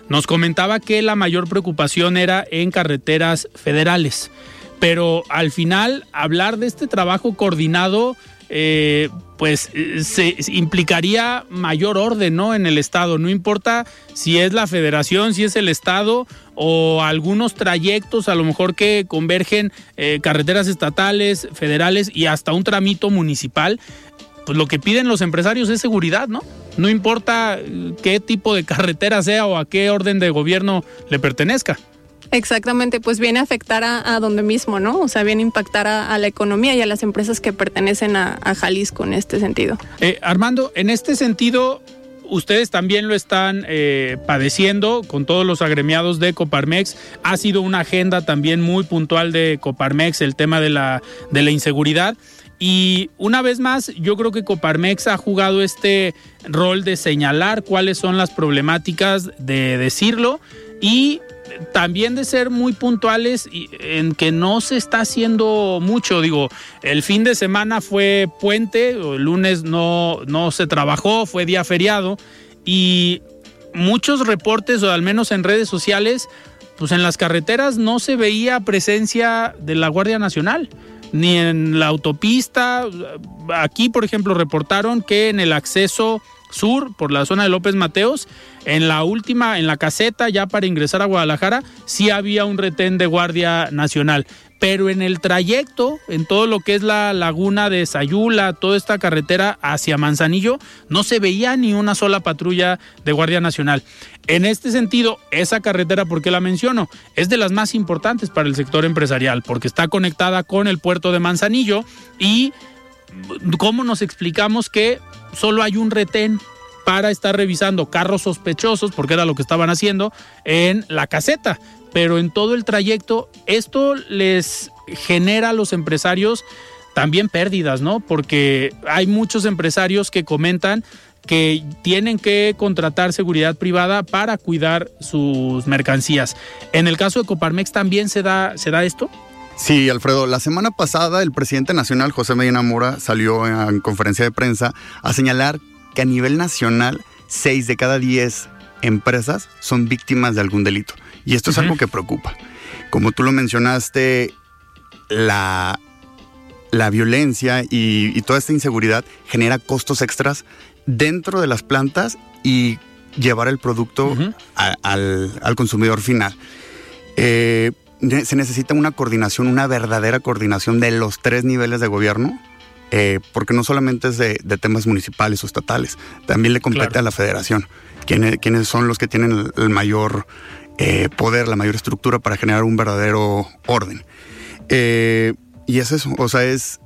nos comentaba que la mayor preocupación era en carreteras federales. Pero al final, hablar de este trabajo coordinado, eh, pues se implicaría mayor orden ¿no? en el Estado. No importa si es la federación, si es el Estado o algunos trayectos a lo mejor que convergen eh, carreteras estatales, federales y hasta un tramito municipal. Pues lo que piden los empresarios es seguridad, ¿no? No importa qué tipo de carretera sea o a qué orden de gobierno le pertenezca. Exactamente, pues viene a afectar a, donde mismo, ¿no? O sea, viene a impactar a, la economía y a las empresas que pertenecen a, Jalisco en este sentido. Eh, Armando, en este sentido, ustedes también lo están eh, padeciendo con todos los agremiados de Coparmex. Ha sido una agenda también muy puntual de Coparmex el tema de la, de la inseguridad. Y una vez más, yo creo que Coparmex ha jugado este rol de señalar cuáles son las problemáticas, de decirlo y también de ser muy puntuales en que no se está haciendo mucho. Digo, el fin de semana fue puente, el lunes no, no se trabajó, fue día feriado y muchos reportes, o al menos en redes sociales, pues en las carreteras no se veía presencia de la Guardia Nacional ni en la autopista. Aquí, por ejemplo, reportaron que en el acceso sur, por la zona de López Mateos, en la última, en la caseta, ya para ingresar a Guadalajara, sí había un retén de Guardia Nacional. Pero en el trayecto, en todo lo que es la laguna de Sayula, toda esta carretera hacia Manzanillo, no se veía ni una sola patrulla de Guardia Nacional. En este sentido, esa carretera, ¿por qué la menciono? Es de las más importantes para el sector empresarial, porque está conectada con el puerto de Manzanillo y ¿cómo nos explicamos que solo hay un retén para estar revisando carros sospechosos, porque era lo que estaban haciendo, en la caseta. Pero en todo el trayecto, esto les genera a los empresarios también pérdidas, ¿no? Porque hay muchos empresarios que comentan que tienen que contratar seguridad privada para cuidar sus mercancías. En el caso de Coparmex también se da, se da esto. Sí, Alfredo, la semana pasada el presidente nacional José Medina Mora salió en conferencia de prensa a señalar que a nivel nacional, 6 de cada 10 empresas son víctimas de algún delito. Y esto es algo que preocupa. Como tú lo mencionaste, la, la violencia y, toda esta inseguridad genera costos extras dentro de las plantas y llevar el producto al, consumidor final. Eh, se necesita una coordinación, una verdadera coordinación de los tres niveles de gobierno eh, porque no solamente es de, temas municipales o estatales, también le compete a la federación, quienes, son los que tienen el, mayor eh, poder, la mayor estructura para generar un verdadero orden. Eh, y es eso, o sea, es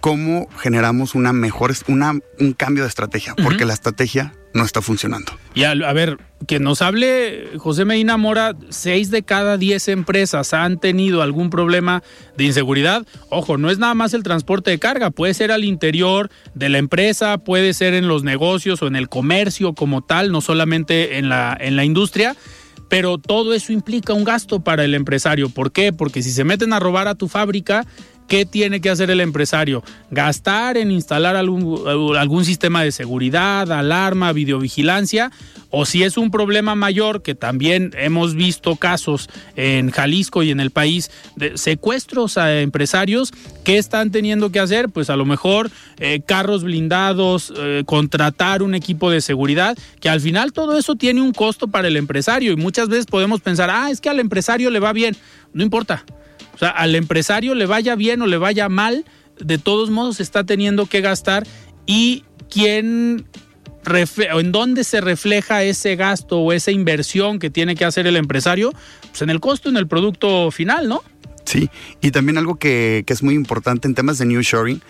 cómo generamos una mejor, una, un cambio de estrategia, porque la estrategia no está funcionando. Y a, ver, que nos hable José Medina Mora, seis de cada diez empresas han tenido algún problema de inseguridad. Ojo, no es nada más el transporte de carga, puede ser al interior de la empresa, puede ser en los negocios o en el comercio como tal, no solamente en la, en la industria. Pero todo eso implica un gasto para el empresario. ¿Por qué? Porque si se meten a robar a tu fábrica, ¿Qué tiene que hacer el empresario? Gastar en instalar algún, sistema de seguridad, alarma, videovigilancia, o si es un problema mayor, que también hemos visto casos en Jalisco y en el país de secuestros a empresarios, ¿qué están teniendo que hacer? Pues a lo mejor eh, carros blindados, eh, contratar un equipo de seguridad, que al final todo eso tiene un costo para el empresario y muchas veces podemos pensar, ah, es que al empresario le va bien, no importa. O sea, al empresario le vaya bien o le vaya mal, de todos modos está teniendo que gastar y quién en dónde se refleja ese gasto o esa inversión que tiene que hacer el empresario, pues en el costo, en el producto final, ¿no? Sí, y también algo que, es muy importante en temas de New Shoring,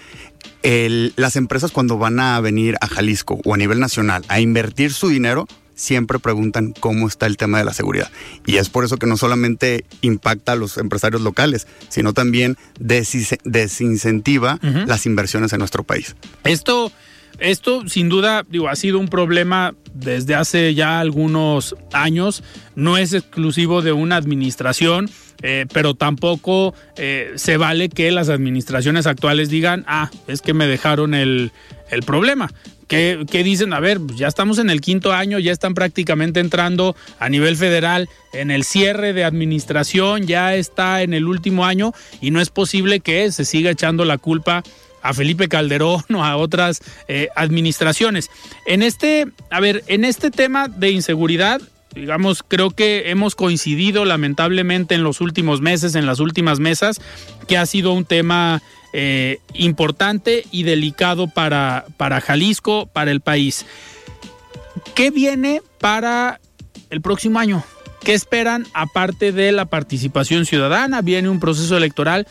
las empresas cuando van a venir a Jalisco o a nivel nacional a invertir su dinero, siempre preguntan cómo está el tema de la seguridad. Y es por eso que no solamente impacta a los empresarios locales, sino también desincentiva las inversiones en nuestro país. Esto, esto sin duda digo, ha sido un problema desde hace ya algunos años, no es exclusivo de una administración. Eh, pero tampoco eh, se vale que las administraciones actuales digan, ah, es que me dejaron el, el problema que, dicen, a ver, ya estamos en el quinto año, ya están prácticamente entrando a nivel federal en el cierre de administración, ya está en el último año y no es posible que se siga echando la culpa a Felipe Calderón <laughs> o a otras eh, administraciones. En este, a ver, en este tema de inseguridad, digamos, creo que hemos coincidido lamentablemente en los últimos meses, en las últimas mesas, que ha sido un tema eh, importante y delicado para, para Jalisco, para el país. ¿Qué viene para el próximo año? ¿Qué esperan aparte de la participación ciudadana? Viene un proceso electoral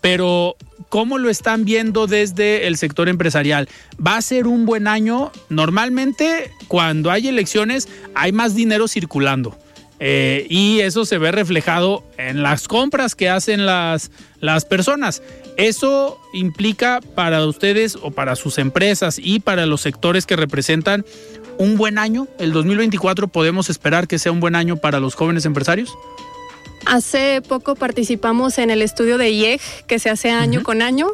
pero ¿cómo lo están viendo desde el sector empresarial? ¿Va a ser un buen año? Normalmente cuando hay elecciones hay más dinero circulando. Eh, y eso se ve reflejado en las compras que hacen las, las personas. Eso implica para ustedes o para sus empresas y para los sectores que representan un buen año. ¿El 2024 podemos esperar que sea un buen año para los jóvenes empresarios? Hace poco participamos en el estudio de IEG que se hace año con año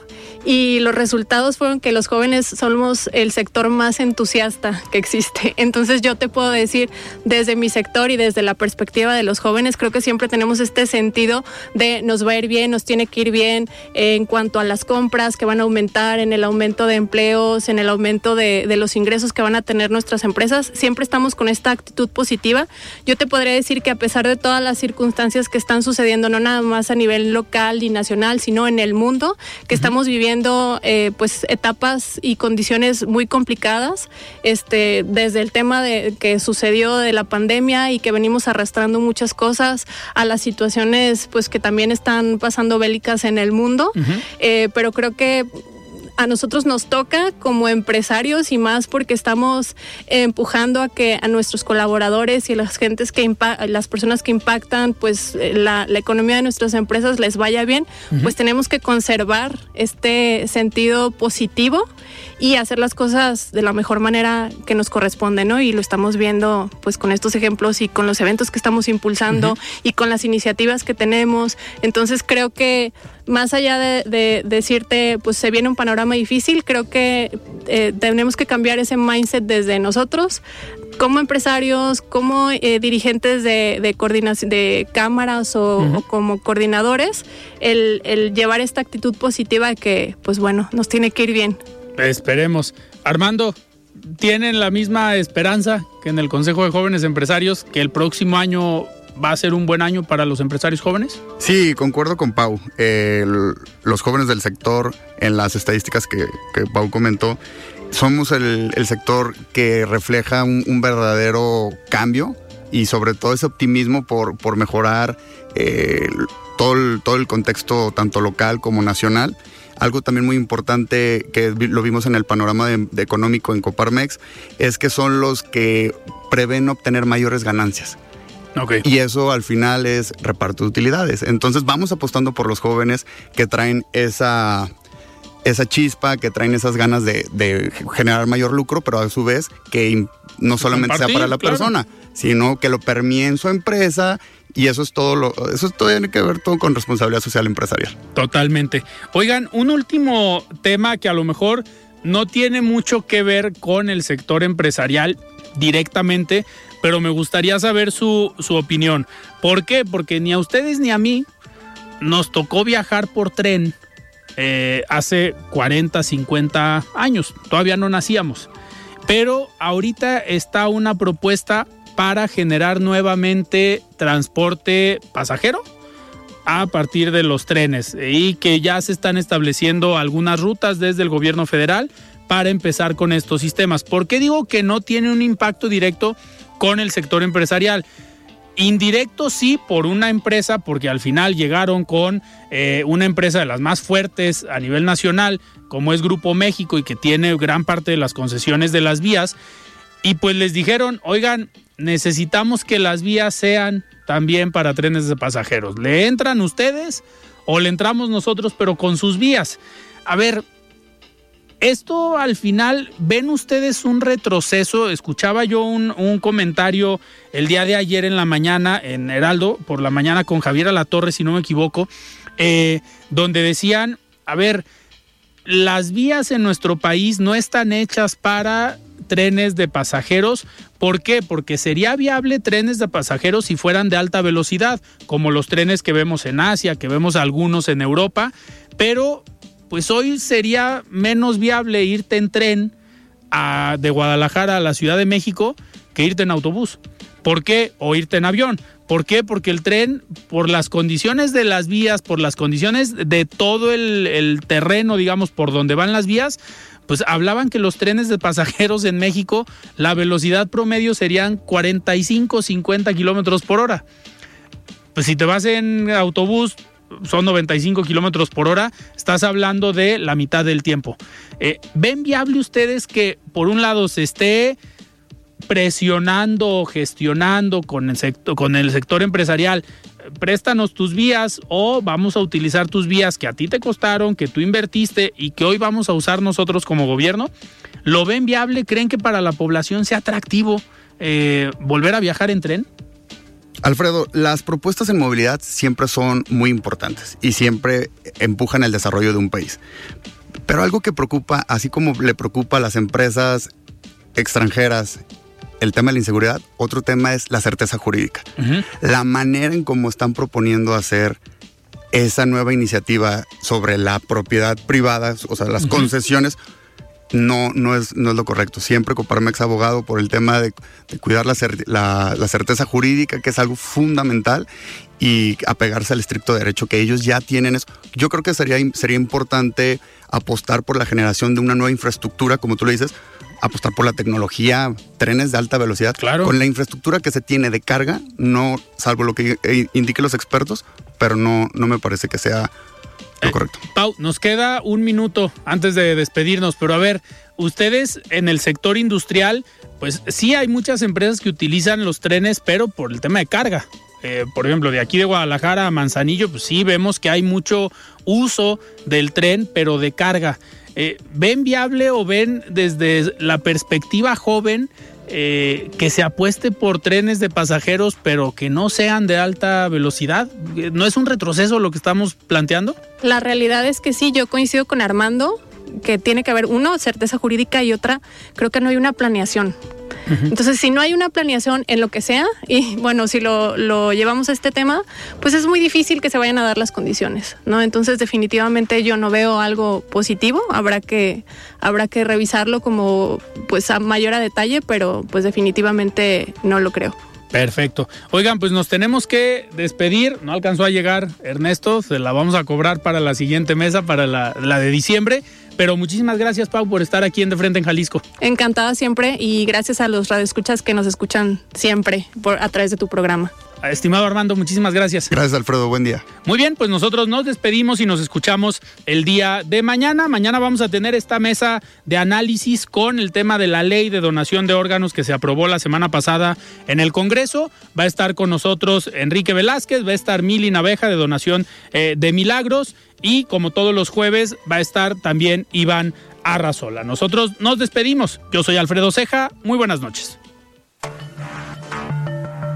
y los resultados fueron que los jóvenes somos el sector más entusiasta que existe. <laughs> Entonces yo te puedo decir desde mi sector y desde la perspectiva de los jóvenes, creo que siempre tenemos este sentido de nos va a ir bien, nos tiene que ir bien en cuanto a las compras que van a aumentar, en el aumento de empleos, en el aumento de, de los ingresos que van a tener nuestras empresas. Siempre estamos con esta actitud positiva. Yo te podría decir que a pesar de todas las circunstancias que están sucediendo, no nada más a nivel local y nacional, sino en el mundo, que estamos viviendo eh, pues etapas y condiciones muy complicadas, este, desde el tema de que sucedió de la pandemia y que venimos arrastrando muchas cosas a las situaciones pues que también están pasando bélicas en el mundo, eh, pero creo que a nosotros nos toca como empresarios y más porque estamos empujando a que a nuestros colaboradores y las gentes que las personas que impactan pues eh, la, economía de nuestras empresas les vaya bien, pues tenemos que conservar este sentido positivo y hacer las cosas de la mejor manera que nos corresponde, ¿no? Y lo estamos viendo pues con estos ejemplos y con los eventos que estamos impulsando y con las iniciativas que tenemos. Entonces creo que más allá de, decirte, pues se viene un panorama difícil, creo que eh, tenemos que cambiar ese mindset desde nosotros, como empresarios, como eh, dirigentes de, coordinación de cámaras o, como coordinadores, el, el, llevar esta actitud positiva de que, pues bueno, nos tiene que ir bien. Esperemos. Armando, ¿tienen la misma esperanza que en el Consejo de Jóvenes Empresarios que el próximo año va a ser un buen año para los empresarios jóvenes? Sí, concuerdo con Pau. los jóvenes del sector, en las estadísticas que, Pau comentó, somos el, sector que refleja un, verdadero cambio y sobre todo ese optimismo por, mejorar eh, todo, el, todo el contexto tanto local como nacional. Algo también muy importante que lo vimos en el panorama de, económico en Coparmex es que son los que prevén obtener mayores ganancias. Y eso al final es reparto de utilidades. Entonces vamos apostando por los jóvenes que traen esa, esa chispa, que traen esas ganas de, generar mayor lucro, pero a su vez que no solamente sea para la persona, sino que lo permee en su empresa y eso es todo lo, eso tiene que ver todo con responsabilidad social empresarial. Totalmente. Oigan, un último tema que a lo mejor no tiene mucho que ver con el sector empresarial directamente, pero me gustaría saber su, su opinión. ¿Por qué? Porque ni a ustedes ni a mí nos tocó viajar por tren eh, hace 40, 50 años. Todavía no nacíamos. Pero ahorita está una propuesta para generar nuevamente transporte pasajero a partir de los trenes y que ya se están estableciendo algunas rutas desde el gobierno federal para empezar con estos sistemas. ¿Por qué digo que no tiene un impacto directo con el sector empresarial? Indirecto sí por una empresa, porque al final llegaron con eh, una empresa de las más fuertes a nivel nacional, como es Grupo México y que tiene gran parte de las concesiones de las vías, y pues les dijeron, oigan, necesitamos que las vías sean también para trenes de pasajeros. ¿Le entran ustedes o le entramos nosotros pero con sus vías? A ver, esto al final, ¿ven ustedes un retroceso? Escuchaba yo un, comentario el día de ayer en la mañana en Heraldo, por la mañana con Javier Alatorre, si no me equivoco, eh, donde decían, a ver, las vías en nuestro país no están hechas para trenes de pasajeros. ¿Por qué? Porque sería viable trenes de pasajeros si fueran de alta velocidad, como los trenes que vemos en Asia, que vemos algunos en Europa, pero pues hoy sería menos viable irte en tren a, de Guadalajara a la Ciudad de México que irte en autobús. ¿Por qué? O irte en avión. ¿Por qué? Porque el tren, por las condiciones de las vías, por las condiciones de todo el, el terreno, digamos, por donde van las vías, pues hablaban que los trenes de pasajeros en México, la velocidad promedio serían 45, 50 kilómetros por hora. Pues si te vas en autobús, son 95 kilómetros por hora, estás hablando de la mitad del tiempo. Eh, ¿Ven viable ustedes que, por un lado, se esté presionando, gestionando con el, sector, con el sector empresarial, préstanos tus vías o vamos a utilizar tus vías que a ti te costaron, que tú invertiste y que hoy vamos a usar nosotros como gobierno? ¿Lo ven viable? ¿Creen que para la población sea atractivo eh, volver a viajar en tren? Alfredo, las propuestas en movilidad siempre son muy importantes y siempre empujan el desarrollo de un país. Pero algo que preocupa, así como le preocupa a las empresas extranjeras el tema de la inseguridad, otro tema es la certeza jurídica. La manera en cómo están proponiendo hacer esa nueva iniciativa sobre la propiedad privada, o sea, las concesiones, no, no, es, no es lo correcto. Siempre Coparmex abogado por el tema de, cuidar la, la, certeza jurídica, que es algo fundamental, y apegarse al estricto derecho que ellos ya tienen. Eso. Yo creo que sería, sería importante apostar por la generación de una nueva infraestructura, como tú le dices, apostar por la tecnología, trenes de alta velocidad. Claro. Con la infraestructura que se tiene de carga, no, salvo lo que eh, indiquen los expertos, pero no, no me parece que sea lo eh, correcto. Pau, nos queda un minuto antes de despedirnos, pero a ver, ustedes en el sector industrial, pues sí hay muchas empresas que utilizan los trenes, pero por el tema de carga. Eh, por ejemplo, de aquí de Guadalajara a Manzanillo, pues sí vemos que hay mucho uso del tren, pero de carga. Eh, ¿Ven viable o ven desde la perspectiva joven eh, que se apueste por trenes de pasajeros, pero que no sean de alta velocidad? ¿No es un retroceso lo que estamos planteando? La realidad es que sí, yo coincido con Armando que tiene que haber, uno, certeza jurídica y otra, creo que no hay una planeación. Entonces, si no hay una planeación en lo que sea, y bueno, si lo, lo, llevamos a este tema, pues es muy difícil que se vayan a dar las condiciones, ¿no? Entonces, definitivamente yo no veo algo positivo, habrá que, habrá que revisarlo como pues a mayor a detalle, pero pues definitivamente no lo creo. Perfecto. Oigan, pues nos tenemos que despedir. No alcanzó a llegar Ernesto, se la vamos a cobrar para la siguiente mesa, para la, la de diciembre. Pero muchísimas gracias, Pau, por estar aquí en De Frente en Jalisco. Encantada siempre y gracias a los radioescuchas que nos escuchan siempre por, a través de tu programa. Estimado Armando, muchísimas gracias. Gracias, Alfredo. Buen día. Muy bien, pues nosotros nos despedimos y nos escuchamos el día de mañana. Mañana vamos a tener esta mesa de análisis con el tema de la ley de donación de órganos que se aprobó la semana pasada en el Congreso. Va a estar con nosotros Enrique Velázquez, va a estar Mili Naveja de donación eh, de milagros y como todos los jueves va a estar también Iván Arrazola. Nosotros nos despedimos. Yo soy Alfredo Ceja. Muy buenas noches.